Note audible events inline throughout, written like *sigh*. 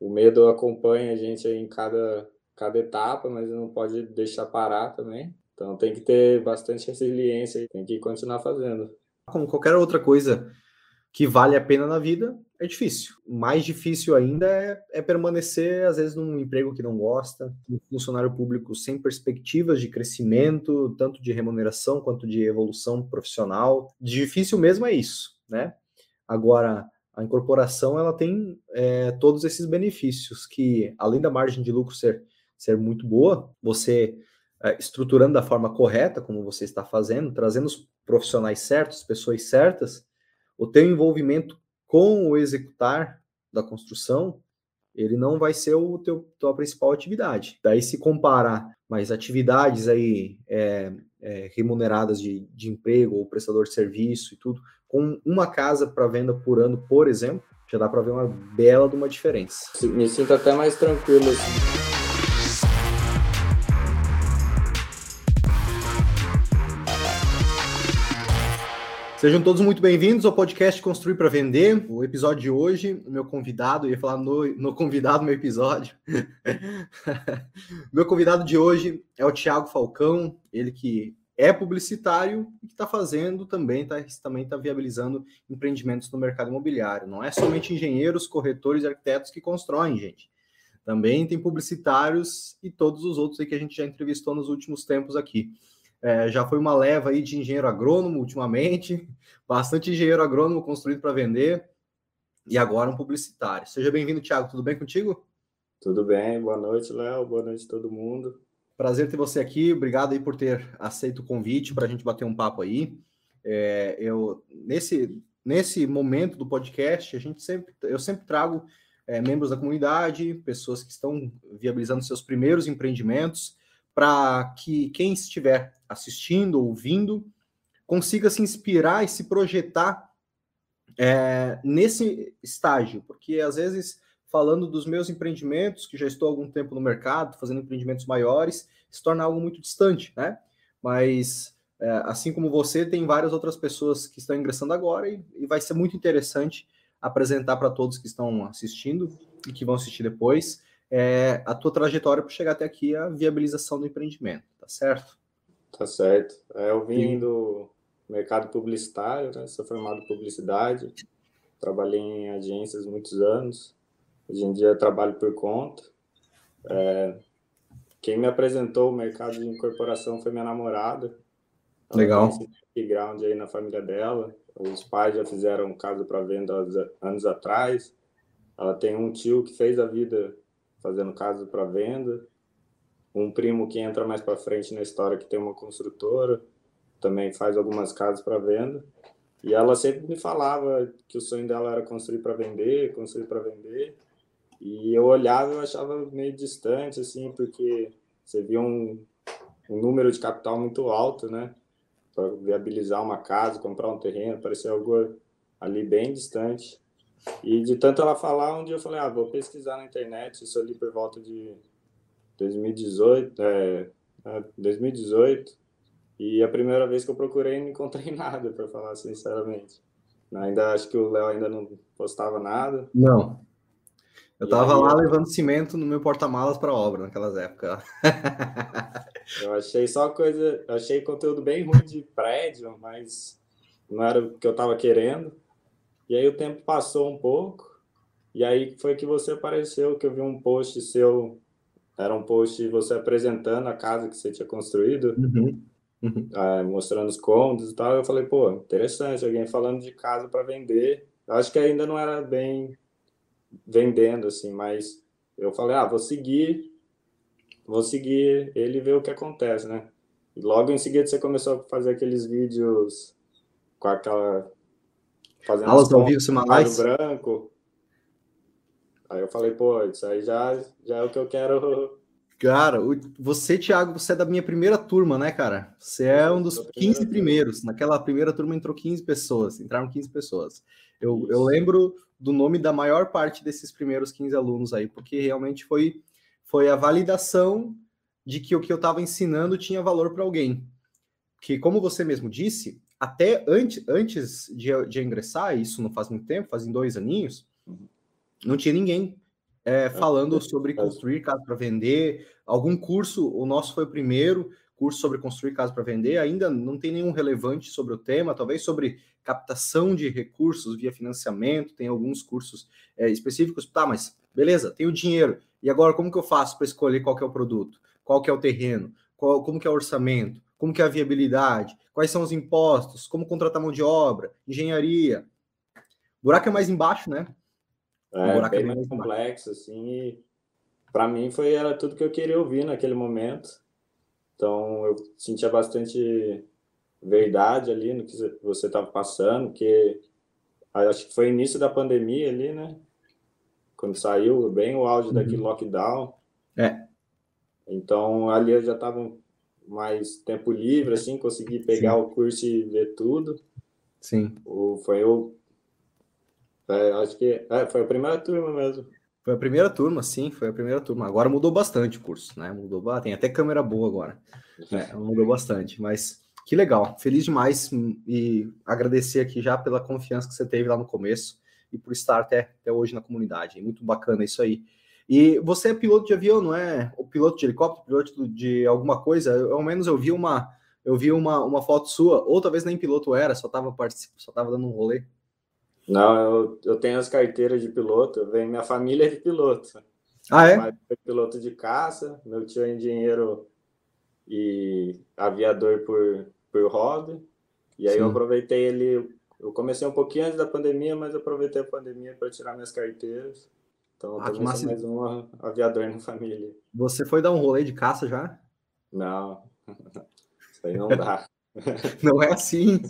o medo acompanha a gente em cada, cada etapa, mas não pode deixar parar também. Então tem que ter bastante resiliência, tem que continuar fazendo. Como qualquer outra coisa que vale a pena na vida, é difícil. Mais difícil ainda é, é, permanecer, às vezes, num emprego que não gosta, um funcionário público sem perspectivas de crescimento, tanto de remuneração quanto de evolução profissional. Difícil mesmo é isso, né? Agora, a incorporação ela tem é, todos esses benefícios que, além da margem de lucro ser, ser muito boa, você é, estruturando da forma correta, como você está fazendo, trazendo os profissionais certos, pessoas certas, o teu envolvimento com o executar da construção, ele não vai ser o teu tua principal atividade. Daí se comparar mais atividades aí é, é, remuneradas de, de emprego ou prestador de serviço e tudo, com uma casa para venda por ano, por exemplo, já dá para ver uma bela de uma diferença. Me sinto até mais tranquilo. Assim. Sejam todos muito bem-vindos ao podcast Construir para Vender. O episódio de hoje, o meu convidado, eu ia falar no, no convidado meu episódio. *laughs* meu convidado de hoje é o Tiago Falcão, ele que é publicitário e que está fazendo também, está também tá viabilizando empreendimentos no mercado imobiliário. Não é somente engenheiros, corretores e arquitetos que constroem, gente. Também tem publicitários e todos os outros aí que a gente já entrevistou nos últimos tempos aqui. É, já foi uma leva aí de engenheiro agrônomo ultimamente, *laughs* bastante engenheiro agrônomo construído para vender, e agora um publicitário. Seja bem-vindo, Thiago. Tudo bem contigo? Tudo bem, boa noite, Léo. Boa noite a todo mundo. Prazer ter você aqui. Obrigado aí por ter aceito o convite para a gente bater um papo aí. É, eu nesse nesse momento do podcast a gente sempre eu sempre trago é, membros da comunidade, pessoas que estão viabilizando seus primeiros empreendimentos para que quem estiver assistindo, ouvindo, consiga se inspirar e se projetar é, nesse estágio, porque às vezes, falando dos meus empreendimentos, que já estou há algum tempo no mercado, fazendo empreendimentos maiores, se torna algo muito distante, né? Mas, é, assim como você, tem várias outras pessoas que estão ingressando agora e, e vai ser muito interessante apresentar para todos que estão assistindo e que vão assistir depois é, a tua trajetória para chegar até aqui, a viabilização do empreendimento, tá certo? Tá certo. É, eu vim Sim. do mercado publicitário, né? Sou formado em publicidade, trabalhei em agências muitos anos. Hoje em dia trabalho por conta. É, quem me apresentou o mercado de incorporação foi minha namorada. Ela Legal. Tem background aí na família dela. Os pais já fizeram casa para venda anos atrás. Ela tem um tio que fez a vida fazendo casa para venda. Um primo que entra mais para frente na história que tem uma construtora, também faz algumas casas para venda. E ela sempre me falava que o sonho dela era construir para vender, construir para vender. E eu olhava e achava meio distante, assim, porque você via um, um número de capital muito alto, né? Para viabilizar uma casa, comprar um terreno, parecia algo ali bem distante. E de tanto ela falar, um dia eu falei, ah, vou pesquisar na internet, isso ali por volta de 2018, é, 2018. É, e a primeira vez que eu procurei, não encontrei *laughs* nada, para falar sinceramente. Ainda acho que o Léo ainda não postava nada. Não. Eu tava lá eu... levando cimento no meu porta-malas para obra naquelas épocas. *laughs* eu achei só coisa, achei conteúdo bem ruim de prédio, mas não era o que eu tava querendo. E aí o tempo passou um pouco, e aí foi que você apareceu, que eu vi um post seu, era um post de você apresentando a casa que você tinha construído, uhum. Uhum. É, mostrando os cômodos e tal. Eu falei, pô, interessante, alguém falando de casa para vender. Eu acho que ainda não era bem vendendo, assim, mas eu falei, ah, vou seguir, vou seguir ele e ver o que acontece, né? E logo em seguida você começou a fazer aqueles vídeos com aquela fazendo aulas ao vivo semanais. branco. Aí eu falei, pô, isso aí já, já é o que eu quero. Cara, você, Thiago, você é da minha primeira turma, né, cara? Você é um dos 15 primeiros. Naquela primeira turma entrou 15 pessoas, entraram 15 pessoas. Eu, eu lembro do nome da maior parte desses primeiros 15 alunos aí, porque realmente foi, foi a validação de que o que eu estava ensinando tinha valor para alguém. Que, como você mesmo disse, até antes, antes de, de ingressar, isso não faz muito tempo, fazem dois aninhos, não tinha ninguém é, falando sobre construir casa para vender, algum curso, o nosso foi o primeiro curso sobre construir casa para vender, ainda não tem nenhum relevante sobre o tema, talvez sobre captação de recursos via financiamento, tem alguns cursos é, específicos, tá, mas beleza, tenho dinheiro, e agora como que eu faço para escolher qual que é o produto, qual que é o terreno, qual, como que é o orçamento, como que é a viabilidade, quais são os impostos, como contratar mão de obra, engenharia. O buraco é mais embaixo, né? É, bem é mais complexo, assim, e para mim foi era tudo que eu queria ouvir naquele momento. Então eu sentia bastante verdade ali no que você estava passando, que acho que foi início da pandemia ali, né? Quando saiu bem o auge uhum. daquele lockdown. É. Então ali eu já estava mais tempo livre, assim, consegui pegar Sim. o curso e ver tudo. Sim. O, foi o. É, acho que é, foi a primeira turma mesmo. Foi a primeira turma, sim, foi a primeira turma. Agora mudou bastante o curso, né? Mudou, tem até câmera boa agora. É, mudou bastante, mas que legal. Feliz demais e agradecer aqui já pela confiança que você teve lá no começo e por estar até, até hoje na comunidade. Muito bacana isso aí. E você é piloto de avião, não é? O piloto de helicóptero, piloto de alguma coisa? Eu, ao menos eu vi uma eu vi uma, uma foto sua, ou talvez nem piloto era, só estava só tava dando um rolê. Não, eu, eu tenho as carteiras de piloto, venho, minha família é de piloto. Ah, é? Piloto de caça, meu tio é engenheiro e aviador por, por hobby. E aí Sim. eu aproveitei ele, eu comecei um pouquinho antes da pandemia, mas aproveitei a pandemia para tirar minhas carteiras. Então, ah, mais um aviador na família. Você foi dar um rolê de caça já? Não, *laughs* isso aí não dá. *laughs* Não é assim.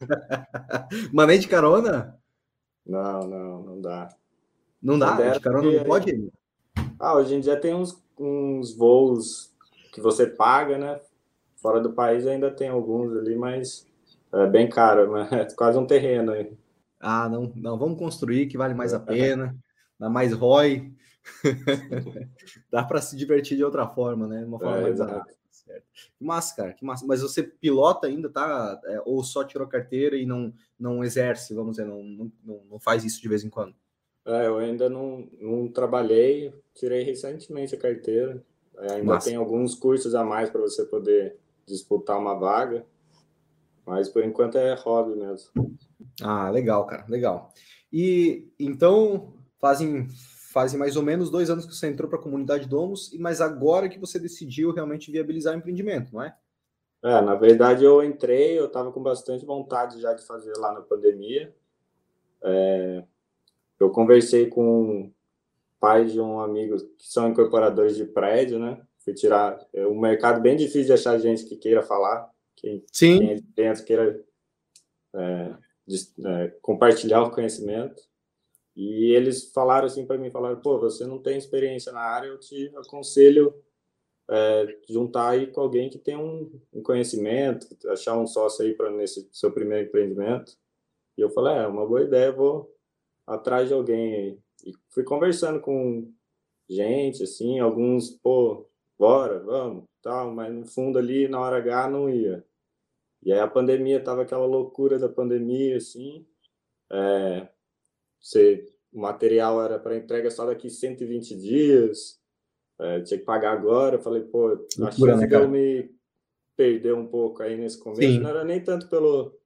*laughs* Mané de carona? Não, não, não dá. Não dá? De carona que... não pode? Ah, hoje em dia tem uns, uns voos que você paga, né? Fora do país ainda tem alguns ali, mas é bem caro, *laughs* mas é quase um terreno aí. Ah, não, não, vamos construir que vale mais a pena, dá mais ROI. *laughs* dá para se divertir de outra forma, né? Uma forma é, mais barata certo. Que massa, cara, que massa. Mas você pilota ainda, tá? É, ou só tirou carteira e não, não exerce, vamos dizer, não, não, não faz isso de vez em quando? É, eu ainda não, não trabalhei, tirei recentemente a carteira. É, ainda massa. tem alguns cursos a mais para você poder disputar uma vaga, mas por enquanto é hobby mesmo. Ah, legal, cara, legal. E então fazem fazem mais ou menos dois anos que você entrou para a comunidade Domus, mas agora que você decidiu realmente viabilizar o empreendimento, não é? É, na verdade eu entrei, eu estava com bastante vontade já de fazer lá na pandemia. É, eu conversei com pais de um amigo que são incorporadores de prédio, né? Fui tirar é um mercado bem difícil de achar gente que queira falar, quem, Sim. quem é dentro queira é, de, é, compartilhar o conhecimento. E eles falaram assim para mim, falaram, pô, você não tem experiência na área, eu te aconselho é, juntar aí com alguém que tem um, um conhecimento, achar um sócio aí para nesse seu primeiro empreendimento. E eu falei, é, uma boa ideia, vou atrás de alguém aí. E fui conversando com gente, assim, alguns, pô, bora, vamos, tal, mas no fundo ali, na hora H, não ia. E aí a pandemia, tava aquela loucura da pandemia, assim, é, você, o material era para entrega só daqui 120 dias, é, tinha que pagar agora. Eu falei, pô, a chance né, de eu me perder um pouco aí nesse começo Sim. não era nem tanto pelo.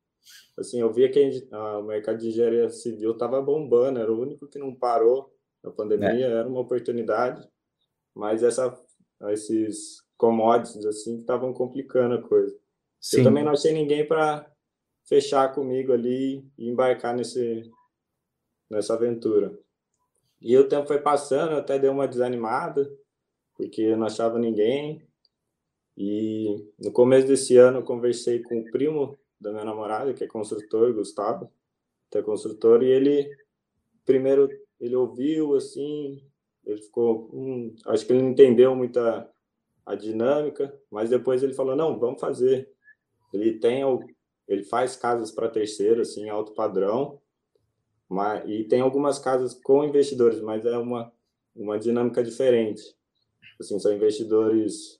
Assim, eu via que a, o mercado de engenharia civil estava bombando, era o único que não parou na pandemia, é. era uma oportunidade, mas essa, esses commodities assim que estavam complicando a coisa. Sim. Eu também não achei ninguém para fechar comigo ali e embarcar nesse, nessa aventura. E o tempo foi passando, até deu uma desanimada, porque eu não achava ninguém. E no começo desse ano eu conversei com o primo da minha namorada, que é construtor, Gustavo, que é construtor, e ele primeiro ele ouviu assim, ele ficou, hum, acho que ele não entendeu muita a dinâmica, mas depois ele falou não, vamos fazer. Ele tem ele faz casas para terceiro assim, alto padrão, mas, e tem algumas casas com investidores, mas é uma, uma dinâmica diferente. Assim, são investidores,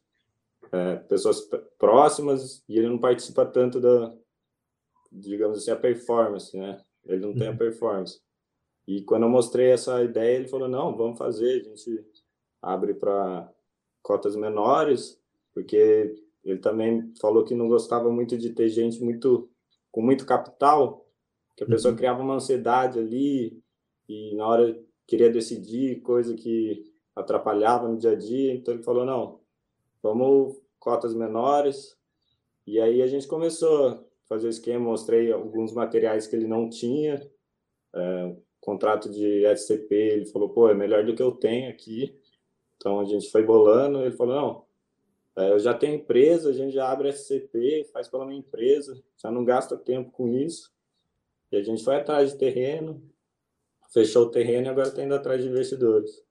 é, pessoas próximas, e ele não participa tanto da, digamos assim, a performance, né? Ele não tem a uhum. performance. E quando eu mostrei essa ideia, ele falou: não, vamos fazer, a gente abre para cotas menores, porque ele também falou que não gostava muito de ter gente muito com muito capital, que a pessoa uhum. criava uma ansiedade ali e na hora queria decidir, coisa que atrapalhava no dia a dia. Então ele falou: não, vamos cotas menores. E aí a gente começou a fazer o esquema, mostrei alguns materiais que ele não tinha, é, contrato de SCP, ele falou, pô, é melhor do que eu tenho aqui. Então a gente foi bolando, ele falou, não, é, eu já tenho empresa, a gente já abre SCP, faz pela minha empresa, já não gasta tempo com isso. E a gente foi atrás de terreno, fechou o terreno e agora está indo atrás de investidores.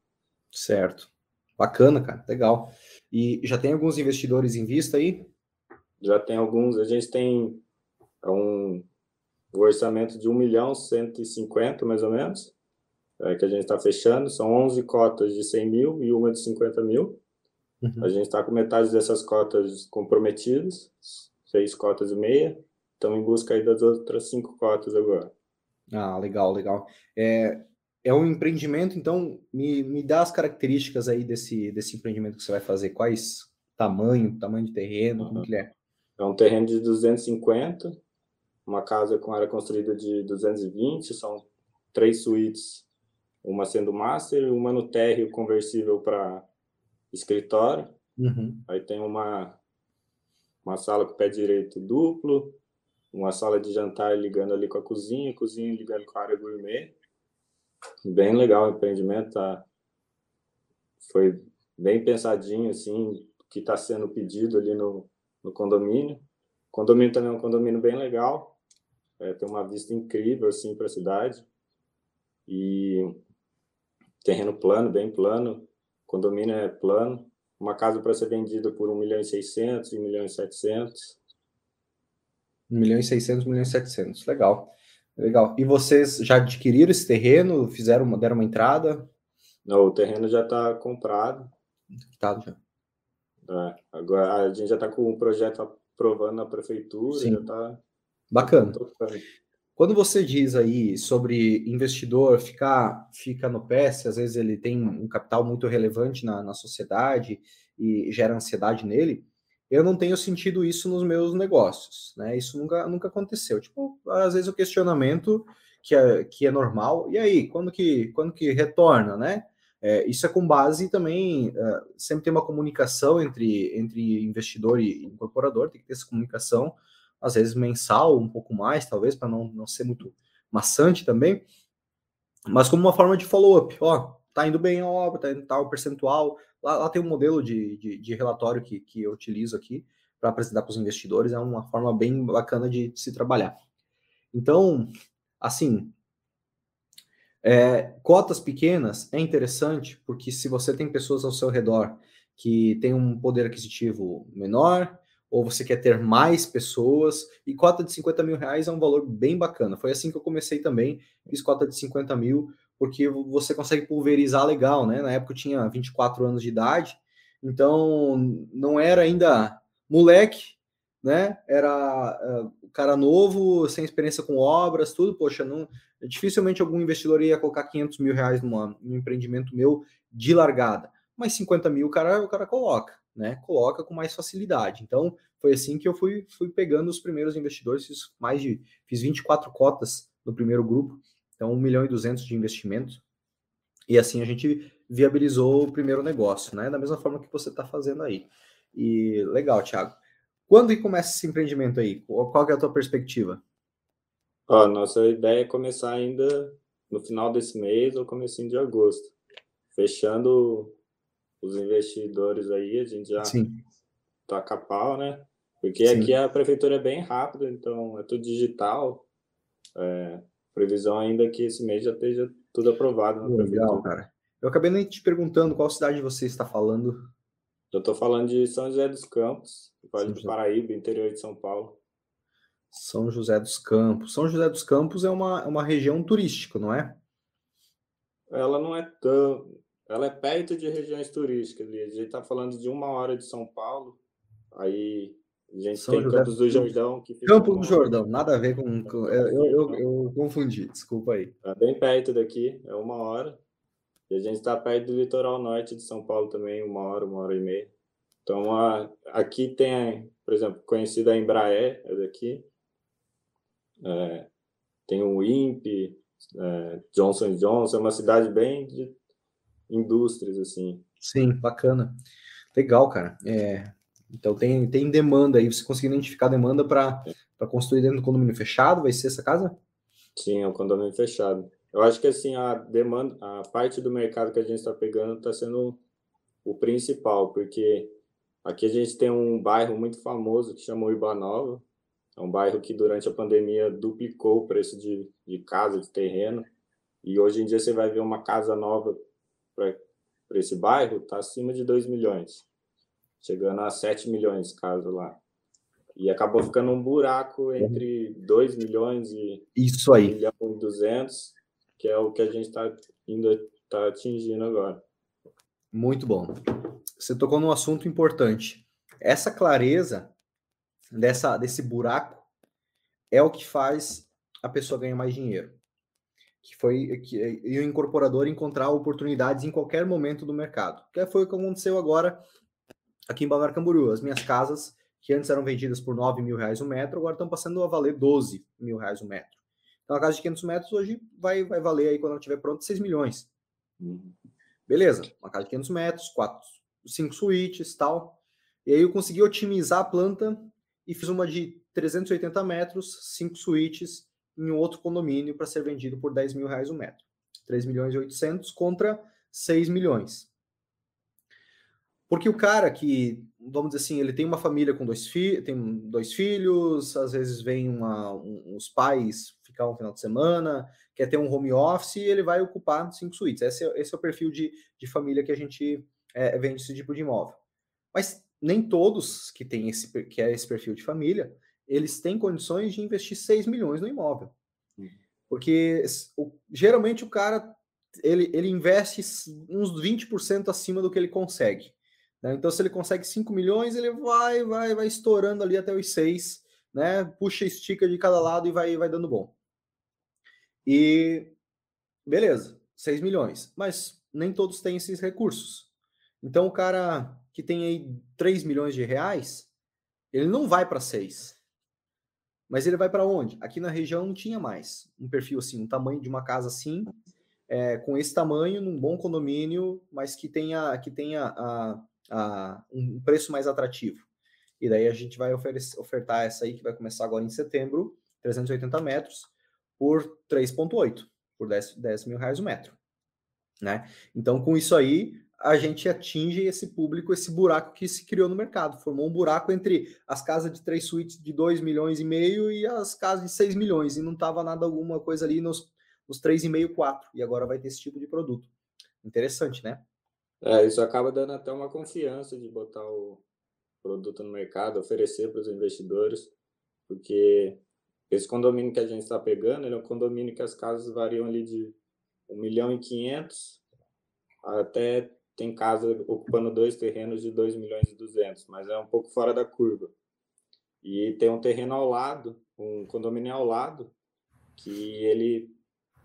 Certo. Bacana, cara, legal. E já tem alguns investidores em vista aí? Já tem alguns. A gente tem um, um orçamento de 1 milhão 150, mais ou menos, é, que a gente está fechando. São 11 cotas de 100 mil e uma de 50 mil. Uhum. A gente está com metade dessas cotas comprometidas, seis cotas e meia. Estamos em busca aí das outras cinco cotas agora. Ah, legal, legal. É, é um empreendimento, então me, me dá as características aí desse, desse empreendimento que você vai fazer. Quais tamanho, tamanho de terreno, uhum. como que é? É um terreno de 250, uma casa com área construída de 220, são três suítes, uma sendo master, uma no térreo conversível para escritório. Uhum. Aí tem uma, uma sala com pé direito duplo, uma sala de jantar ligando ali com a cozinha, cozinha ligando com a área gourmet. Bem legal o empreendimento, tá? Foi bem pensadinho, assim, que está sendo pedido ali no, no condomínio. O condomínio também é um condomínio bem legal, é, tem uma vista incrível, assim, para a cidade. E terreno plano, bem plano, condomínio é plano. Uma casa para ser vendida por 1 milhão e 600, 1 milhão e 700. 1 milhão e 600, 1 milhão e 700. Legal. Legal. E vocês já adquiriram esse terreno? Fizeram, deram uma entrada? Não, o terreno já está comprado. Comprado já. É, agora a gente já está com o projeto aprovando na prefeitura, Sim. já está. Bacana. Quando você diz aí sobre investidor ficar fica no pé, se às vezes ele tem um capital muito relevante na, na sociedade e gera ansiedade nele, eu não tenho sentido isso nos meus negócios, né? Isso nunca, nunca aconteceu. Tipo, às vezes o questionamento que é, que é normal, e aí, quando que, quando que retorna, né? É, isso é com base também, uh, sempre tem uma comunicação entre, entre investidor e incorporador, tem que ter essa comunicação, às vezes mensal, um pouco mais, talvez, para não, não ser muito maçante também, mas como uma forma de follow-up, ó, tá indo bem a obra, tá indo tal percentual, Lá, lá tem um modelo de, de, de, relatório que, que eu utilizo aqui para apresentar para os investidores, é uma forma bem bacana de se trabalhar. Então, assim, é, cotas pequenas é interessante, porque se você tem pessoas ao seu redor que têm um poder aquisitivo menor, ou você quer ter mais pessoas, e cota de 50 mil reais é um valor bem bacana. Foi assim que eu comecei também, fiz cota de 50 mil, porque você consegue pulverizar legal, né? Na época eu tinha 24 anos de idade, então não era ainda moleque, né? Era uh, cara novo, sem experiência com obras, tudo. Poxa, não, dificilmente algum investidor ia colocar 500 mil reais numa, num empreendimento meu de largada, mas 50 mil o cara, o cara coloca, né? Coloca com mais facilidade. Então foi assim que eu fui, fui pegando os primeiros investidores, fiz mais de fiz 24 cotas no primeiro grupo então, 1 milhão e 200 de investimento. E assim a gente viabilizou o primeiro negócio, né? Da mesma forma que você está fazendo aí. E legal, Thiago. Quando que começa esse empreendimento aí? Qual é a tua perspectiva? Ó, nossa ideia é começar ainda no final desse mês ou comecinho de agosto. Fechando os investidores aí, a gente já Sim. toca a pau, né? Porque Sim. aqui a prefeitura é bem rápida, então é tudo digital. É, previsão ainda é que esse mês já esteja tudo aprovado na Legal, cara. Eu acabei nem te perguntando qual cidade você está falando. Eu estou falando de São José dos Campos, Vale do Paraíba, interior de São Paulo. São José dos Campos. São José dos Campos é uma, uma região turística, não é? Ela não é tão. Ela é perto de regiões turísticas. A gente está falando de uma hora de São Paulo. Aí A gente São tem José Campos do Jordão. Que Campo do Jordão, nada a ver com. com eu, eu, eu, eu, confundi, desculpa aí. É bem perto daqui, é uma hora. E a gente está perto do litoral norte de São Paulo também, uma hora, uma hora e meia. Então, a, aqui tem, por exemplo, conhecida a Embraer, é daqui. É, tem o INPE, é, Johnson Johnson, é uma cidade bem de indústrias, assim. Sim, bacana. Legal, cara. É, então tem, tem demanda aí, você conseguiu identificar demanda para construir dentro do condomínio fechado? Vai ser essa casa? Sim, é um condomínio fechado. Eu acho que assim a demanda, a parte do mercado que a gente está pegando está sendo o principal, porque aqui a gente tem um bairro muito famoso que chama Ibanova. É um bairro que durante a pandemia duplicou o preço de, de casa, de terreno. E hoje em dia você vai ver uma casa nova para esse bairro, está acima de 2 milhões, chegando a 7 milhões casa lá. E acabou ficando um buraco entre 2 milhões e Isso aí. 1 milhão e 200 que é o que a gente está tá atingindo agora. Muito bom. Você tocou num assunto importante. Essa clareza dessa desse buraco é o que faz a pessoa ganhar mais dinheiro. Que foi que, e o incorporador encontrar oportunidades em qualquer momento do mercado. Que foi o que aconteceu agora aqui em Balneário Camboriú. As minhas casas, que antes eram vendidas por 9 mil reais o metro, agora estão passando a valer 12 mil reais o metro. Então, a casa de 500 metros hoje vai, vai valer aí, quando ela estiver pronta, 6 milhões. Beleza, uma casa de 500 metros, quatro, cinco suítes tal. E aí eu consegui otimizar a planta e fiz uma de 380 metros, cinco suítes, em outro condomínio para ser vendido por 10 mil reais o metro. 3 milhões e 800 contra 6 milhões. Porque o cara que, vamos dizer assim, ele tem uma família com dois, fi tem dois filhos, às vezes vem uma, um, os pais ficar um final de semana, quer ter um home office e ele vai ocupar cinco suítes. Esse é, esse é o perfil de, de família que a gente é, vende esse tipo de imóvel. Mas nem todos que têm esse que é esse perfil de família, eles têm condições de investir 6 milhões no imóvel. Porque geralmente o cara ele, ele investe uns 20% acima do que ele consegue. Né? Então, se ele consegue 5 milhões, ele vai, vai, vai estourando ali até os 6, né? Puxa, estica de cada lado e vai, vai dando bom. E beleza, 6 milhões. Mas nem todos têm esses recursos. Então, o cara que tem aí 3 milhões de reais, ele não vai para 6. Mas ele vai para onde? Aqui na região não tinha mais um perfil assim, um tamanho de uma casa assim, é, com esse tamanho, num bom condomínio, mas que tenha, que tenha a, a, um preço mais atrativo. E daí a gente vai ofertar essa aí, que vai começar agora em setembro, 380 metros, por 3,8, por 10, 10 mil reais o metro. Né? Então, com isso aí, a gente atinge esse público, esse buraco que se criou no mercado. Formou um buraco entre as casas de três suítes de 2 milhões e meio e as casas de 6 milhões, e não estava nada alguma coisa ali nos, nos 3,5, 4. E agora vai ter esse tipo de produto. Interessante, né? É, isso acaba dando até uma confiança de botar o produto no mercado, oferecer para os investidores, porque esse condomínio que a gente está pegando, ele é um condomínio que as casas variam ali de 1 milhão e 500 até tem casa ocupando dois terrenos de 2 milhões e 200, mas é um pouco fora da curva. E tem um terreno ao lado, um condomínio ao lado, que ele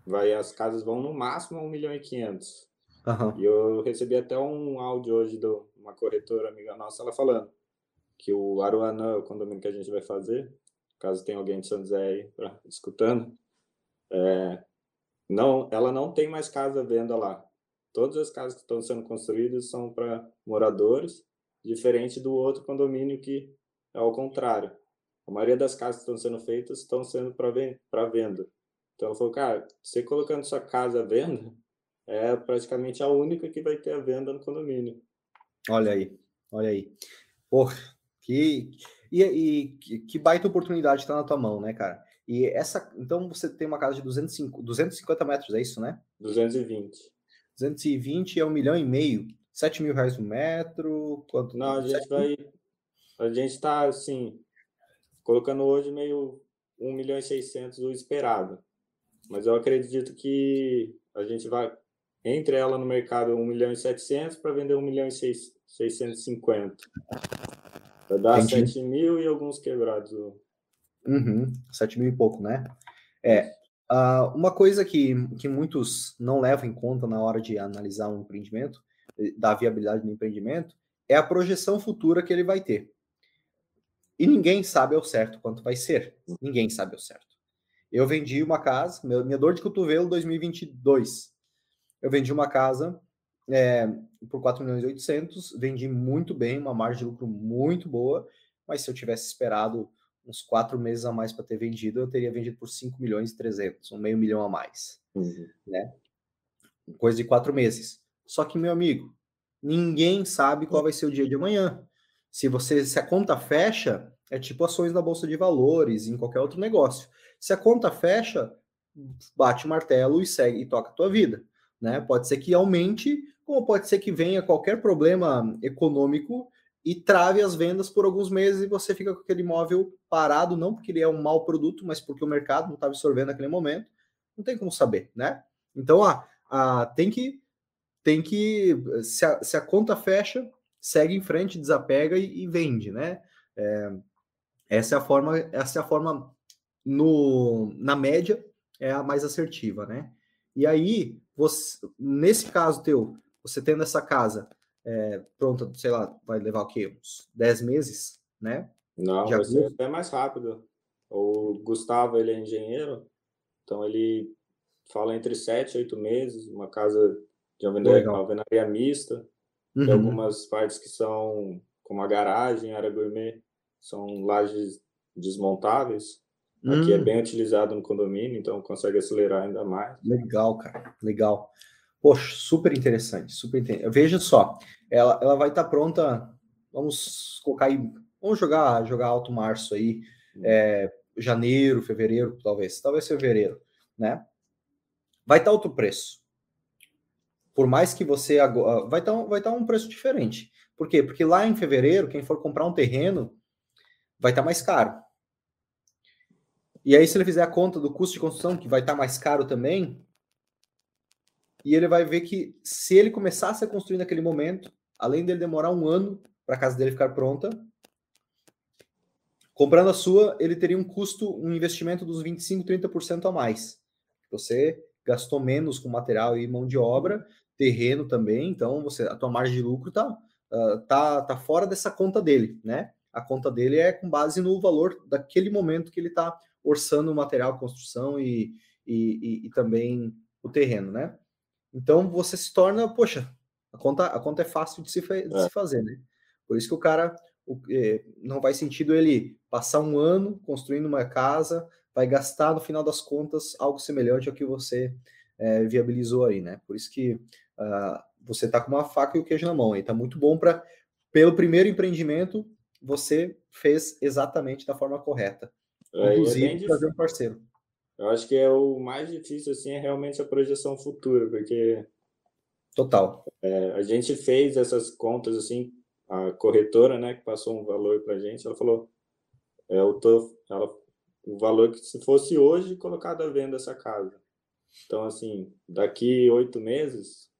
vai, as casas vão no máximo a 1 milhão e 500. Uhum. E eu recebi até um áudio hoje de uma corretora amiga nossa, ela falando que o Aruanã, o condomínio que a gente vai fazer, caso tenha alguém de São José aí pra, escutando, é, não, ela não tem mais casa à venda lá. Todas as casas que estão sendo construídas são para moradores, diferente do outro condomínio que é ao contrário. A maioria das casas que estão sendo feitas estão sendo para venda. Então ela falou, cara, você colocando sua casa à venda, é praticamente a única que vai ter a venda no condomínio. Olha aí, olha aí. Porra, que, e, e que baita oportunidade está na tua mão, né, cara? E essa, então você tem uma casa de 205, 250 metros, é isso, né? 220. 220 é um milhão e meio. 7 mil reais o metro? Quanto? Não, a gente vai. A gente está, assim, colocando hoje meio 1 milhão e 600 o esperado. Mas eu acredito que a gente vai, entre ela no mercado 1 milhão e 700 para vender 1 milhão e 650. Vai dar Entendi. 7 mil e alguns quebrados. Uhum, 7 mil e pouco, né? É. Uh, uma coisa que, que muitos não levam em conta na hora de analisar um empreendimento, eh, da viabilidade do empreendimento, é a projeção futura que ele vai ter. E ninguém sabe ao certo quanto vai ser. Ninguém sabe ao certo. Eu vendi uma casa, minha dor de cotovelo 2022. Eu vendi uma casa é, por 4 milhões e 800, vendi muito bem, uma margem de lucro muito boa, mas se eu tivesse esperado uns quatro meses a mais para ter vendido, eu teria vendido por 5 milhões e 300, um meio milhão a mais, uhum. né? Coisa de quatro meses. Só que, meu amigo, ninguém sabe qual vai ser o dia de amanhã. Se você, se a conta fecha, é tipo ações na bolsa de valores, em qualquer outro negócio. Se a conta fecha, bate o martelo e segue e toca a tua vida, né? Pode ser que aumente como pode ser que venha qualquer problema econômico e trave as vendas por alguns meses e você fica com aquele imóvel parado, não porque ele é um mau produto, mas porque o mercado não está absorvendo naquele momento. Não tem como saber, né? Então, ah, ah, tem que tem que se a, se a, conta fecha, segue em frente, desapega e, e vende, né? É, essa é a forma, essa é a forma no, na média é a mais assertiva, né? E aí, você, nesse caso teu, você tendo essa casa é, pronta, sei lá, vai levar o quê? Uns 10 meses, né? Não, Já vai ser até mais rápido. O Gustavo, ele é engenheiro, então ele fala entre 7 e 8 meses, uma casa de alvenaria mista, uhum. tem algumas partes que são como a garagem, área gourmet, são lajes desmontáveis. Aqui é hum. bem utilizado no condomínio, então consegue acelerar ainda mais. Legal, cara, legal. Poxa, super interessante, super interessante. Veja só, ela, ela vai estar tá pronta. Vamos colocar aí, vamos jogar jogar alto março aí, hum. é, janeiro, fevereiro, talvez, talvez fevereiro, né? Vai estar tá outro preço. Por mais que você agora vai estar tá, vai estar um preço diferente. Por quê? Porque lá em fevereiro, quem for comprar um terreno vai estar mais caro. E aí, se ele fizer a conta do custo de construção, que vai estar mais caro também, e ele vai ver que se ele começasse a construir naquele momento, além dele demorar um ano para a casa dele ficar pronta, comprando a sua, ele teria um custo, um investimento dos 25, 30% a mais. Você gastou menos com material e mão de obra, terreno também, então você a tua margem de lucro tá uh, tá, tá fora dessa conta dele, né? A conta dele é com base no valor daquele momento que ele está orçando o material, construção e, e, e, e também o terreno, né? Então você se torna, poxa, a conta, a conta é fácil de se, de é. se fazer, né? Por isso que o cara o, é, não faz sentido ele passar um ano construindo uma casa, vai gastar no final das contas algo semelhante ao que você é, viabilizou aí, né? Por isso que uh, você tá com uma faca e o queijo na mão aí, tá muito bom para pelo primeiro empreendimento você fez exatamente da forma correta, é, é inclusive é fazer um parceiro. Eu acho que é o mais difícil, assim, é realmente a projeção futura, porque... Total. É, a gente fez essas contas, assim, a corretora, né, que passou um valor para a gente, ela falou, é, eu tô, ela, o valor que se fosse hoje colocado à venda essa casa. Então, assim, daqui oito meses,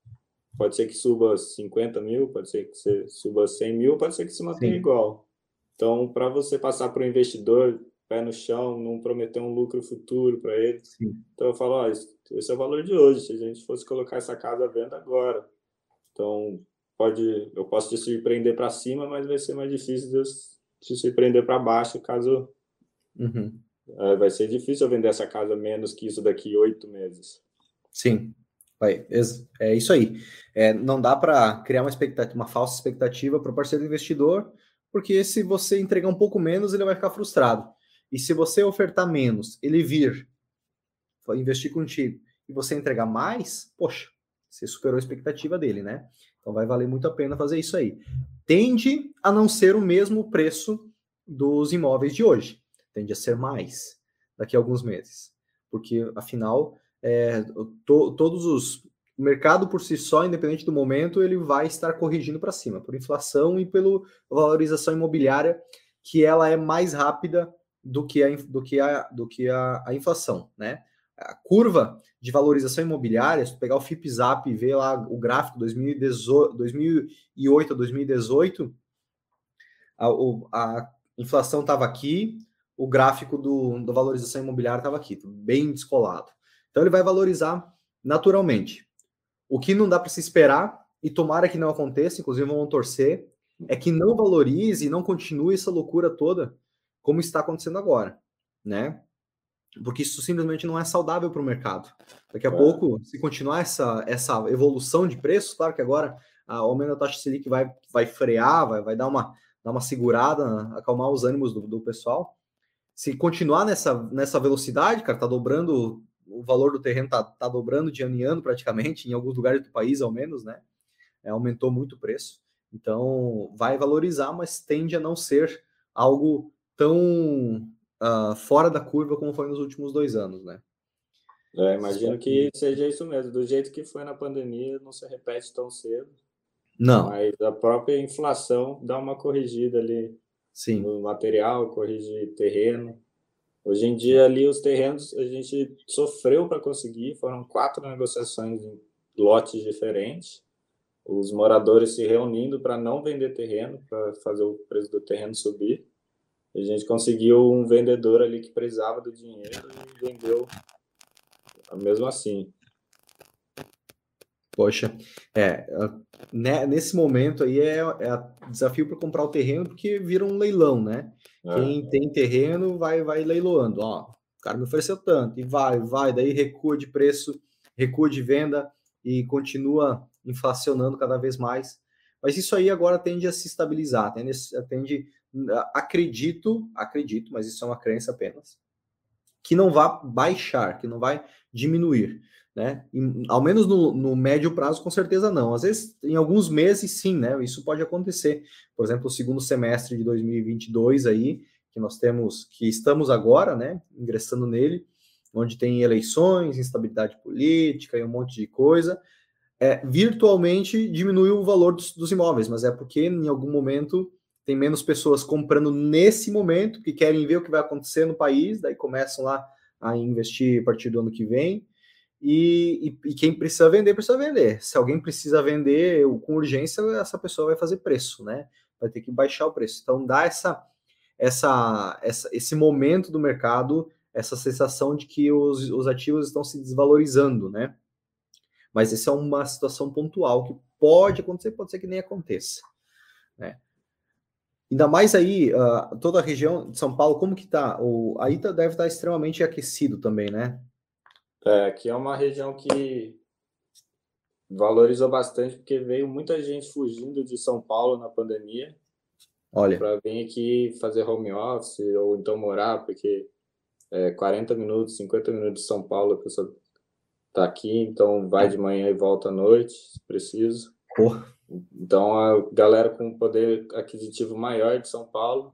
pode ser que suba 50 mil, pode ser que suba 100 mil, pode ser que se mantenha Sim. igual. Então, para você passar para o investidor pé no chão, não prometer um lucro futuro para ele. Sim. Então eu falo, ó, esse é o valor de hoje, se a gente fosse colocar essa casa à venda agora. Então, pode, eu posso te surpreender para cima, mas vai ser mais difícil de te surpreender para baixo, caso uhum. é, vai ser difícil eu vender essa casa menos que isso daqui oito meses. Sim, vai, é isso aí. É, não dá para criar uma expectativa, uma falsa expectativa para o parceiro investidor, porque se você entregar um pouco menos, ele vai ficar frustrado. E se você ofertar menos, ele vir investir contigo e você entregar mais, poxa, você superou a expectativa dele, né? Então vai valer muito a pena fazer isso aí. Tende a não ser o mesmo preço dos imóveis de hoje, tende a ser mais daqui a alguns meses, porque afinal é, to, todos os o mercado por si só, independente do momento, ele vai estar corrigindo para cima por inflação e pela valorização imobiliária, que ela é mais rápida do que a, do que a, do que a, a inflação, né? A curva de valorização imobiliária, se pegar o FIPZAP e ver lá o gráfico 2018, 2008 a 2018, a, a inflação estava aqui, o gráfico do, da valorização imobiliária estava aqui, bem descolado. Então ele vai valorizar naturalmente. O que não dá para se esperar, e tomara que não aconteça, inclusive vão torcer, é que não valorize e não continue essa loucura toda como está acontecendo agora, né? Porque isso simplesmente não é saudável para o mercado. Daqui a é. pouco, se continuar essa, essa evolução de preços, claro que agora a aumento da taxa Selic vai, vai frear, vai, vai dar, uma, dar uma segurada, acalmar os ânimos do, do pessoal. Se continuar nessa, nessa velocidade, cara, tá dobrando, o valor do terreno tá, tá dobrando de ano em ano praticamente, *laughs* em alguns lugares do país ao menos, né? É, aumentou muito o preço. Então, vai valorizar, mas tende a não ser algo tão uh, fora da curva como foi nos últimos dois anos, né? É, imagino que seja isso mesmo. Do jeito que foi na pandemia, não se repete tão cedo. Não. Mas a própria inflação dá uma corrigida ali Sim. no material, corrige terreno. Hoje em dia, ali, os terrenos a gente sofreu para conseguir. Foram quatro negociações em lotes diferentes. Os moradores se reunindo para não vender terreno, para fazer o preço do terreno subir. A gente conseguiu um vendedor ali que precisava do dinheiro e vendeu mesmo assim. Poxa, é, né, nesse momento aí é, é desafio para comprar o terreno porque vira um leilão, né? É. Quem tem terreno vai vai leiloando, ó, o cara me ofereceu tanto e vai, vai, daí recua de preço, recua de venda e continua inflacionando cada vez mais. Mas isso aí agora tende a se estabilizar, tende, tende acredito, acredito, mas isso é uma crença apenas, que não vai baixar, que não vai diminuir, né? Em, ao menos no, no, médio prazo, com certeza não. Às vezes, em alguns meses, sim, né? Isso pode acontecer. Por exemplo, o segundo semestre de 2022 aí, que nós temos, que estamos agora, né? Ingressando nele, onde tem eleições, instabilidade política e um monte de coisa. É, virtualmente diminui o valor dos, dos imóveis, mas é porque em algum momento tem menos pessoas comprando nesse momento, que querem ver o que vai acontecer no país, daí começam lá a investir a partir do ano que vem. E, e, e, quem precisa vender, precisa vender. Se alguém precisa vender com urgência, essa pessoa vai fazer preço, né? Vai ter que baixar o preço. Então dá essa, essa, essa esse momento do mercado, essa sensação de que os, os ativos estão se desvalorizando, né? Mas essa é uma situação pontual que pode acontecer, pode ser que nem aconteça, né? Ainda mais aí, uh, toda a região de São Paulo, como que tá? O, aí tá, deve estar extremamente aquecido também, né? É, aqui é uma região que valorizou bastante, porque veio muita gente fugindo de São Paulo na pandemia. Olha. Para vir aqui fazer home office ou então morar, porque é 40 minutos, 50 minutos de São Paulo a pessoa tá aqui, então vai de manhã e volta à noite, se preciso. Porra. Então, a galera com poder aquisitivo maior de São Paulo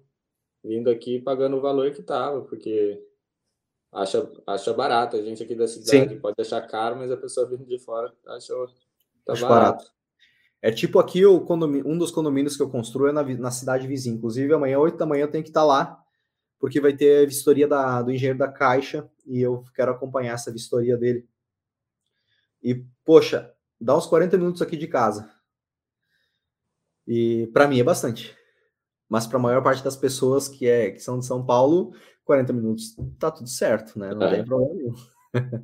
vindo aqui pagando o valor que estava, porque acha, acha barato. A gente aqui da cidade Sim. pode achar caro, mas a pessoa vindo de fora acha tá barato. barato. É tipo aqui o um dos condomínios que eu construo é na, na cidade vizinha. Inclusive, amanhã, 8 da manhã, eu tenho que estar tá lá, porque vai ter a vistoria da, do engenheiro da Caixa e eu quero acompanhar essa vistoria dele. E, poxa, dá uns 40 minutos aqui de casa. E para mim é bastante. Mas para a maior parte das pessoas que, é, que são de São Paulo, 40 minutos tá tudo certo, né? Não é. tem problema nenhum.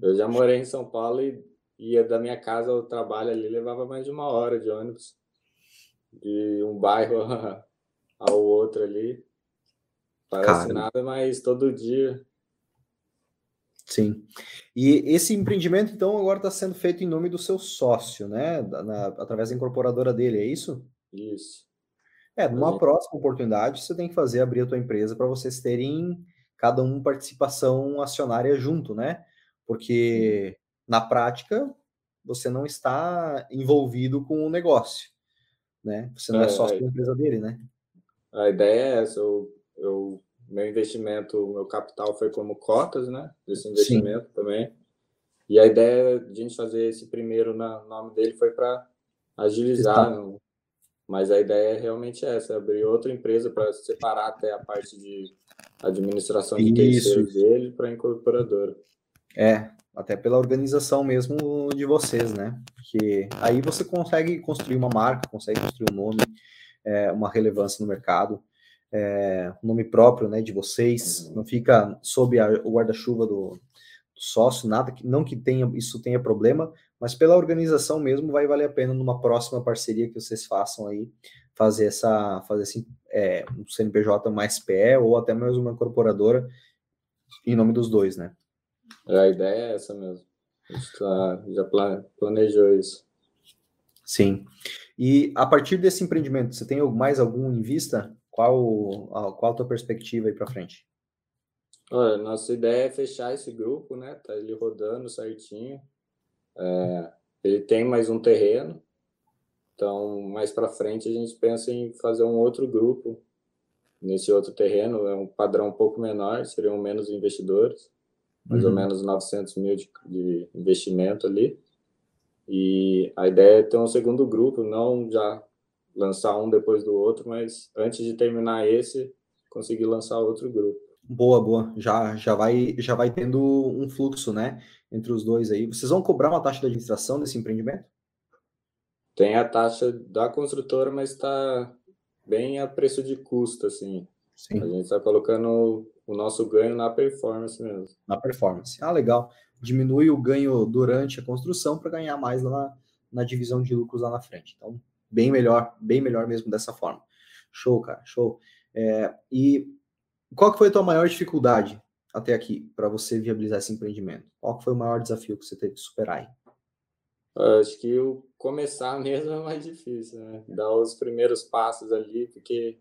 Eu já morei em São Paulo e ia da minha casa ao trabalho ali, levava mais de uma hora de ônibus. De um bairro *laughs* ao outro ali. Parece Cara. nada, mas todo dia. Sim. E esse empreendimento, então, agora está sendo feito em nome do seu sócio, né? Na, através da incorporadora dele, é isso? Isso. É, numa gente... próxima oportunidade, você tem que fazer abrir a tua empresa para vocês terem cada um participação acionária junto, né? Porque na prática você não está envolvido com o negócio, né? Você não é, é sócio da empresa dele, né? A ideia é essa. Eu, eu, meu investimento, meu capital foi como cotas, né? Desse investimento Sim. também. E a ideia de a gente fazer esse primeiro na nome dele foi para agilizar, mas a ideia é realmente essa, abrir outra empresa para separar até a parte de administração de Isso. dele para incorporadora. É, até pela organização mesmo de vocês, né? Porque aí você consegue construir uma marca, consegue construir um nome, é, uma relevância no mercado. é, nome próprio, né, de vocês, não fica sob a, o guarda-chuva do, do, sócio, nada que não que tenha isso tenha problema, mas pela organização mesmo vai valer a pena numa próxima parceria que vocês façam aí fazer essa fazer assim é, um CNPJ mais PE ou até mesmo uma incorporadora em nome dos dois, né? A ideia é essa mesmo. A gente tá, já planejou isso. Sim. E a partir desse empreendimento, você tem mais algum em vista? Qual, qual a tua perspectiva aí para frente? Olha, nossa ideia é fechar esse grupo, né? Tá ele rodando certinho. É, ele tem mais um terreno, então mais para frente a gente pensa em fazer um outro grupo nesse outro terreno. É um padrão um pouco menor, seriam menos investidores, mais uhum. ou menos 900 mil de, de investimento ali. E a ideia é ter um segundo grupo, não já lançar um depois do outro, mas antes de terminar esse, conseguir lançar outro grupo. Boa, boa. Já, já vai já vai tendo um fluxo, né, entre os dois aí. Vocês vão cobrar uma taxa de administração desse empreendimento? Tem a taxa da construtora, mas está bem a preço de custo, assim. Sim. A gente está colocando o nosso ganho na performance mesmo. Na performance. Ah, legal diminui o ganho durante a construção para ganhar mais lá na, na, divisão de lucros lá na frente. Então, bem melhor, bem melhor mesmo dessa forma. Show, cara, show. É, e qual que foi a tua maior dificuldade até aqui para você viabilizar esse empreendimento? Qual que foi o maior desafio que você teve que superar aí? Acho que o começar mesmo é mais difícil, né? Dar os primeiros passos ali, porque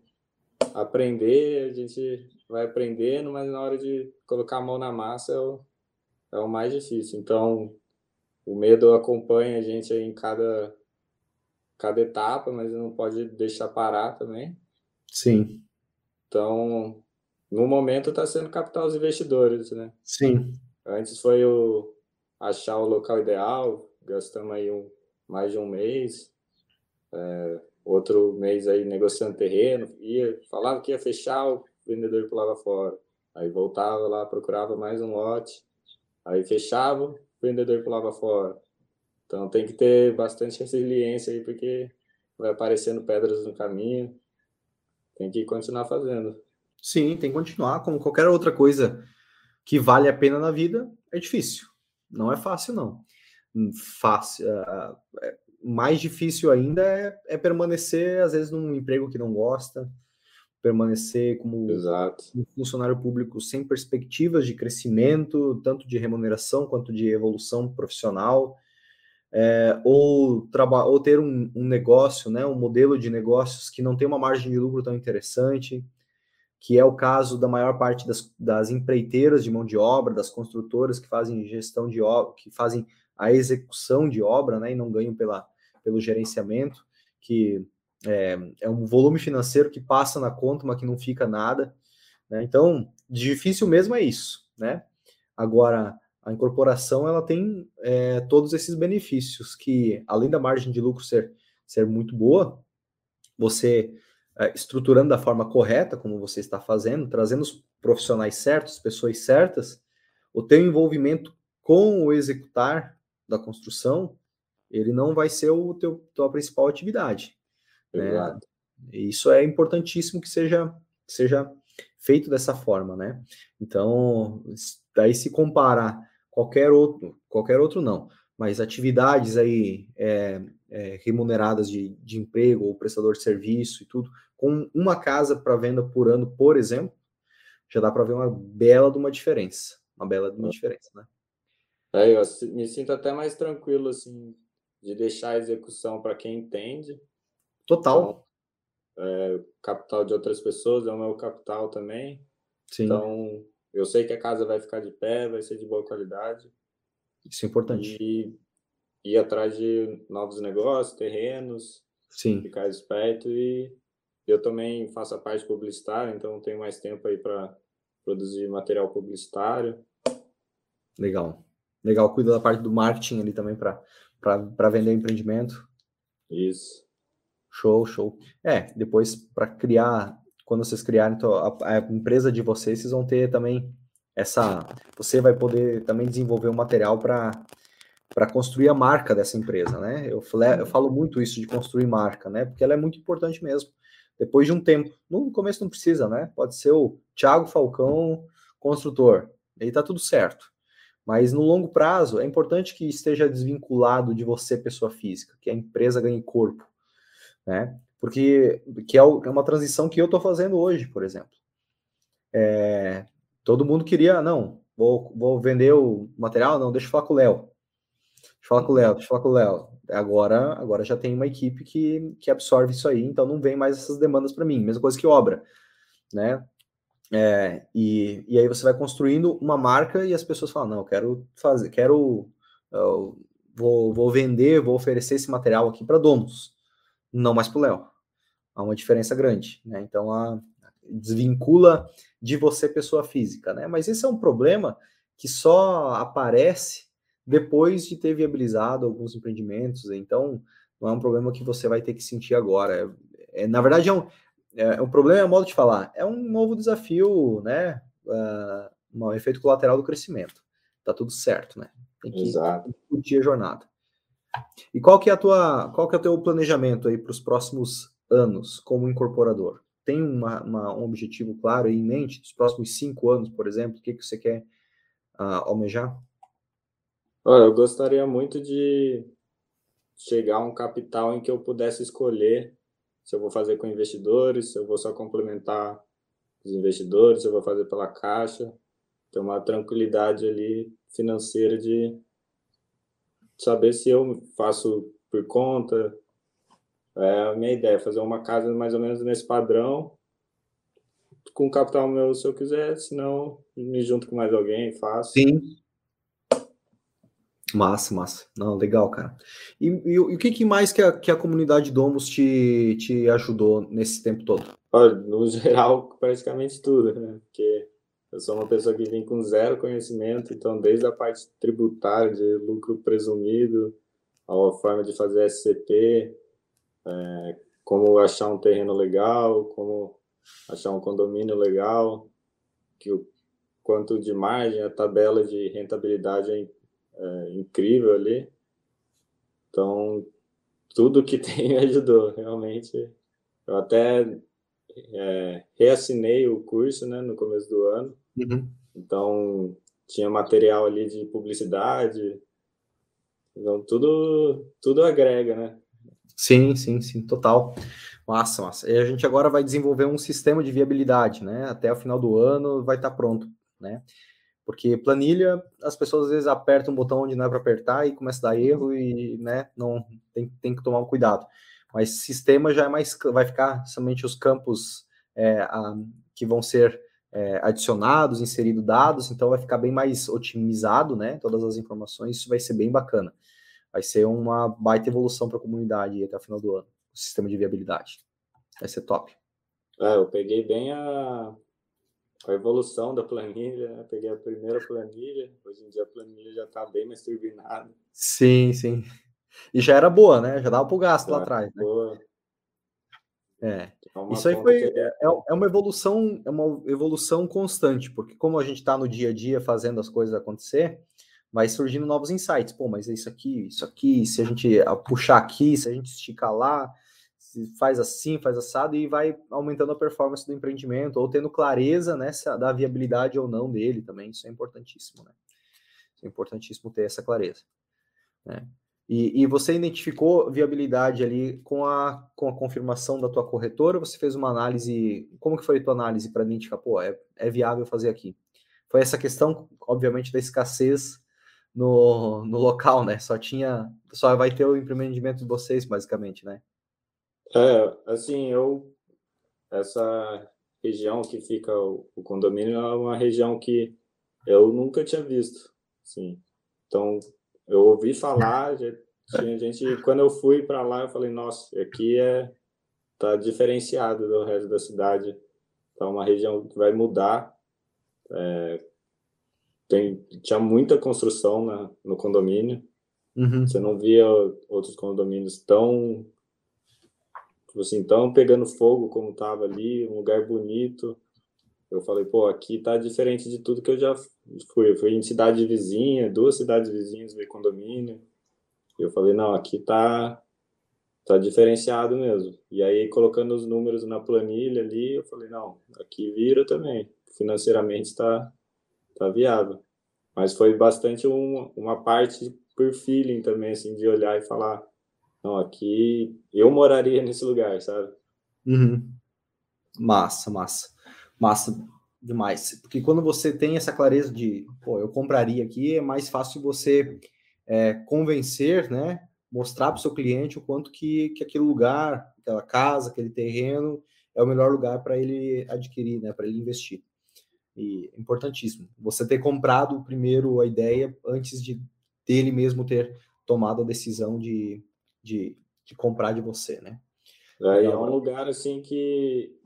aprender, a gente vai aprendendo, mas na hora de colocar a mão na massa é o, é o mais difícil. Então, o medo acompanha a gente em cada, cada etapa, mas não pode deixar parar também. Sim. Então, no momento está sendo captar os investidores, né? Sim. Antes foi o achar o local ideal, gastamos aí um, mais de um mês. É, outro mês aí negociando terreno, ia, falava que ia fechar, o vendedor pulava fora. Aí voltava lá, procurava mais um lote. Aí fechava, o vendedor pulava fora. Então tem que ter bastante resiliência aí, porque vai aparecendo pedras no caminho. Tem que continuar fazendo. Sim, tem que continuar. Como qualquer outra coisa que vale a pena na vida, é difícil. Não é fácil, não. Fácil. Uh, é, mais difícil ainda é, é permanecer, às vezes, num emprego que não gosta, permanecer como um funcionário público sem perspectivas de crescimento, tanto de remuneração quanto de evolução profissional, é, ou, ou ter um, um, negócio, né, um modelo de negócios que não tem uma margem de lucro tão interessante, que é o caso da maior parte das, das empreiteiras de mão de obra, das construtoras que fazem gestão de obra, que fazem a execução de obra, né, e não ganham pela, pelo gerenciamento, que é, é um volume financeiro que passa na conta, mas que não fica nada. Né? Então, difícil mesmo é isso, né? Agora, a incorporação ela tem é, todos esses benefícios que, além da margem de lucro ser, ser muito boa, você estruturando da forma correta, como você está fazendo, trazendo os profissionais certos, pessoas certas, o teu envolvimento com o executar da construção, ele não vai ser o teu tua principal atividade. Né? Isso é importantíssimo que seja, que seja feito dessa forma, né? Então, daí se comparar qualquer outro, qualquer outro não, mas atividades aí é, é, remuneradas de, de emprego ou prestador de serviço e tudo, com uma casa para venda por ano, por exemplo, já dá para ver uma bela de uma diferença, uma bela de uma diferença, né? É, eu me sinto até mais tranquilo assim de deixar a execução para quem entende Total. Então, é, capital de outras pessoas é o meu capital também. Sim. Então, eu sei que a casa vai ficar de pé, vai ser de boa qualidade. Isso é importante. E ir atrás de novos negócios, terrenos, Sim. ficar esperto e eu também faço a parte publicitária, então tenho mais tempo aí para produzir material publicitário. Legal. Legal, cuida da parte do marketing ali também para vender empreendimento. Isso. Show, show. É, depois para criar, quando vocês criarem então, a, a, empresa de vocês, vocês vão ter também essa. Você vai poder também desenvolver um material para para construir a marca dessa empresa, né? Eu, eu falo muito isso de construir marca, né? Porque ela é muito importante mesmo. depois de um tempo. No começo não precisa, né? Pode ser o Thiago Falcão, construtor. Aí tá tudo certo. Mas no longo prazo, é importante que esteja desvinculado de você, pessoa física, que a empresa ganhe corpo, né? Porque que é, é uma transição que eu estou fazendo hoje, por exemplo. É, todo mundo queria, não, vou, vou vender o material, não, deixa eu falar com o Léo. Deixa eu falar com o Léo, deixa eu falar com o Léo. Agora, agora já tem uma equipe que, que absorve isso aí, então não vem mais essas demandas para mim. Mesma coisa que obra, né? É, e, e aí você vai construindo uma marca e as pessoas falam, não, eu quero fazer, quero, eu vou, vou vender, vou oferecer esse material aqui para donos, não mais para o Léo. Há uma diferença grande, né? Então a desvincula de você pessoa física, né? Mas esse é um problema que só aparece depois de ter viabilizado alguns empreendimentos, então não é um problema que você vai ter que sentir agora. É, é na verdade, é um, é, o problema é o modo de falar. É um novo desafio, né? Uh, um efeito colateral do crescimento. Tá tudo certo, né? Tem que Exato. curtir a jornada. E qual que é a tua, qual que é o teu planejamento aí para os próximos anos como incorporador? Tem uma, uma, um objetivo claro em mente dos próximos cinco anos, por exemplo? O que, que você quer uh, almejar? Eu gostaria muito de chegar a um capital em que eu pudesse escolher se eu vou fazer com investidores, se eu vou só complementar os investidores, se eu vou fazer pela caixa, ter uma tranquilidade ali financeira de saber se eu faço por conta. É a minha ideia, fazer uma casa mais ou menos nesse padrão, com capital meu se eu quiser, senão me junto com mais alguém, faço. Sim. Massa, massa. Não, legal, cara. E, e, e o que, que, mais que a, que a comunidade Domus te, te ajudou nesse tempo todo? Olha, no *laughs* geral, praticamente tudo, né? Porque eu sou uma pessoa que vem com zero conhecimento, então desde a parte tributária, de lucro presumido, a forma de fazer SCP, é, como achar um terreno legal, como achar um condomínio legal, que o quanto de margem, a tabela de rentabilidade é é, incrível ali. Então, tudo que *laughs* tem me ajudou, realmente. Eu até é, reassinei o curso né, no começo do ano. Uhum. Então, tinha material ali de publicidade. Então, tudo, tudo agrega, né? Sim, sim, sim, total. Massa, massa. E a gente agora vai desenvolver um sistema de viabilidade, né? Até o final do ano vai estar pronto, né? Porque planilha, as pessoas às vezes apertam um botão onde não é para apertar e começa a dar erro e, né, não tem, tem que tomar um cuidado. Mas sistema já é mais, vai ficar somente os campos é, a, que vão ser é, adicionados, inseridos dados, então vai ficar bem mais otimizado, né, todas as informações, isso vai ser bem bacana. Vai ser uma baita evolução para a comunidade até o final do ano, o sistema de viabilidade. Vai ser top. É, eu peguei bem a, a evolução da planilha, né? Peguei a primeira planilha, hoje em dia a planilha já está bem mais turbinada. Sim, sim. E já era boa, né? Já dava para o gasto já lá atrás, né? Boa. É. Isso aí foi é, é, é uma evolução, é uma evolução constante, porque como a gente está no dia a dia fazendo as coisas acontecer, vai surgindo novos insights. Pô, mas é isso aqui, isso aqui, se a gente puxar aqui, se a gente esticar lá, faz assim, faz assado e vai aumentando a performance do empreendimento ou tendo clareza né, da viabilidade ou não dele também. Isso é importantíssimo, né? Isso é importantíssimo ter essa clareza. Né? E, e, você identificou viabilidade ali com a, com a confirmação da tua corretora? Você fez uma análise? Como que foi a tua análise para identificar, pô, é, é viável fazer aqui? Foi essa questão, obviamente, da escassez no, no local, né? Só tinha, só vai ter o empreendimento de vocês, basicamente, né? É, assim, eu essa região que fica o, o, condomínio é uma região que eu nunca tinha visto, sim. Então, eu ouvi falar, *laughs* já tinha gente, quando eu fui para lá, eu falei, nossa, aqui é tá diferenciado do resto da cidade. Tá uma região que vai mudar. É, tem tinha muita construção na, no condomínio. Uhum. Você não via outros condomínios tão Tipo assim, então pegando fogo como tava ali, um lugar bonito. Eu falei, pô, aqui tá diferente de tudo que eu já fui. Eu fui em cidade vizinha, duas cidades vizinhas, meio condomínio. Eu falei, não, aqui tá tá diferenciado mesmo. E aí, colocando os números na planilha ali, eu falei, não, aqui vira também. Financeiramente está tá viável. Mas foi bastante um, uma parte por feeling também, assim, de olhar e falar, não, aqui eu moraria nesse lugar, sabe? Uhum. Massa, massa. Massa demais. Porque quando você tem essa clareza de, pô, eu compraria aqui, é mais fácil você é, convencer, né? Mostrar para o seu cliente o quanto que, que aquele lugar, aquela casa, aquele terreno é o melhor lugar para ele adquirir, né? Para ele investir. E é importantíssimo. Você ter comprado primeiro a ideia antes de dele mesmo ter tomado a decisão de, de, de comprar de você, né? É, é um lugar assim que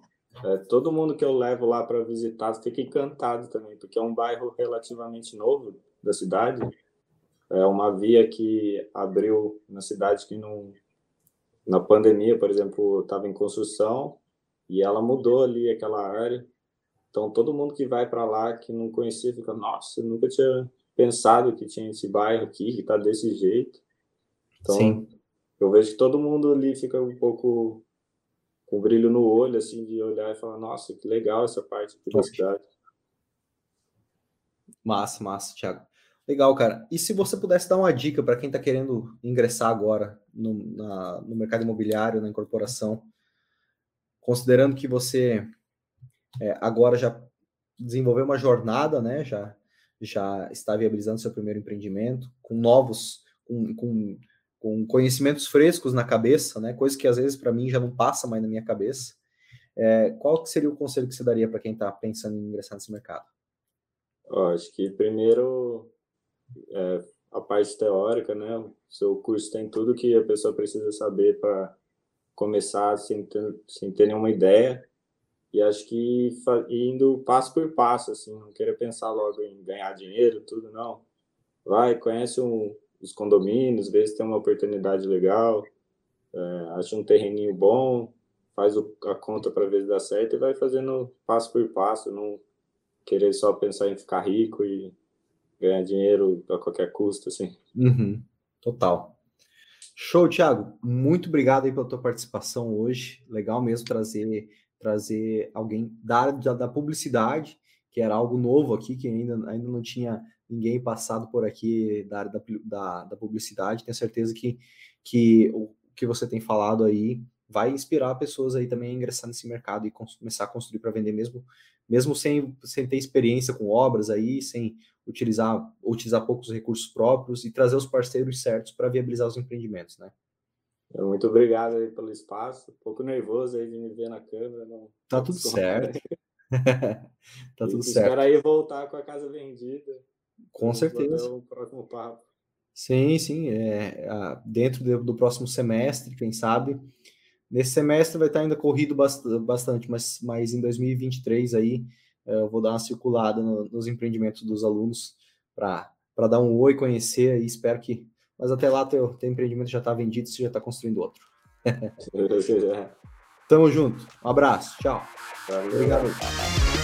é, todo mundo que eu levo lá para visitar fica encantado também, porque é um bairro relativamente novo da cidade. É uma via que abriu na cidade que não, na pandemia, por exemplo, estava em construção e ela mudou ali aquela área. Então todo mundo que vai para lá que não conhecia fica, nossa, eu nunca tinha pensado que tinha esse bairro aqui que está desse jeito. Então Sim. Eu vejo que todo mundo ali fica um pouco com brilho no olho, assim, de olhar e falar, nossa, que legal essa parte aqui da cidade. Massa, massa, Thiago. Legal, cara. E se você pudesse dar uma dica para quem está querendo ingressar agora no, na, no mercado imobiliário, na incorporação, considerando que você é, agora já desenvolveu uma jornada, né? Já, já está viabilizando seu primeiro empreendimento, com novos, com, com com conhecimentos frescos na cabeça, né? Coisa que às vezes para mim já não passa mais na minha cabeça. É, qual que seria o conselho que você daria para quem está pensando em ingressar nesse mercado? Oh, acho que primeiro é, a parte teórica, né? O seu curso tem tudo que a pessoa precisa saber para começar sem ter, sem ter nenhuma ideia. E acho que indo passo por passo, assim, não querer pensar logo em ganhar dinheiro, tudo, não. Vai, conhece um, os condomínios, vê se tem uma oportunidade legal, é, acha um terreninho bom, faz o, a conta para ver se dá certo e vai fazendo passo por passo, não querer só pensar em ficar rico e ganhar dinheiro a qualquer custo, assim. Uhum, total. Show, Thiago. Muito obrigado aí pela tua participação hoje. Legal mesmo trazer trazer alguém da da, da publicidade, que era algo novo aqui, que ainda, ainda não tinha ninguém passado por aqui da área da, da, da publicidade. Tenho certeza que, que o que você tem falado aí vai inspirar pessoas aí também a ingressar nesse mercado e começar a construir para vender mesmo, mesmo sem, sem ter experiência com obras aí, sem utilizar utilizar poucos recursos próprios e trazer os parceiros certos para viabilizar os empreendimentos, né? Muito obrigado aí pelo espaço. Um pouco nervoso aí de me ver na câmera. Não... Tá tudo *laughs* certo. *laughs* tá tudo certo. Espero aí voltar com a casa vendida. Com certeza. O próximo papo. Sim, sim. É, dentro do, do, próximo semestre, quem sabe. Nesse semestre vai estar ainda corrido bastante, mas, mas em 2023 aí é, eu vou dar uma circulada no, nos empreendimentos dos alunos para dar um oi, conhecer e espero que. Mas até lá teu, teu empreendimento já está vendido, você já está construindo outro. *laughs* *laughs* Tamo junto. Um abraço. Tchau. Valeu. Obrigado.